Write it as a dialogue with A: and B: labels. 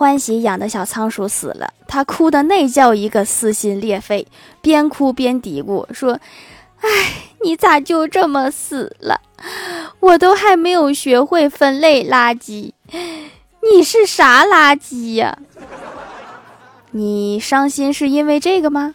A: 欢喜养的小仓鼠死了，他哭的那叫一个撕心裂肺，边哭边嘀咕说：“哎，你咋就这么死了？我都还没有学会分类垃圾，你是啥垃圾呀？”你伤心是因为这个吗？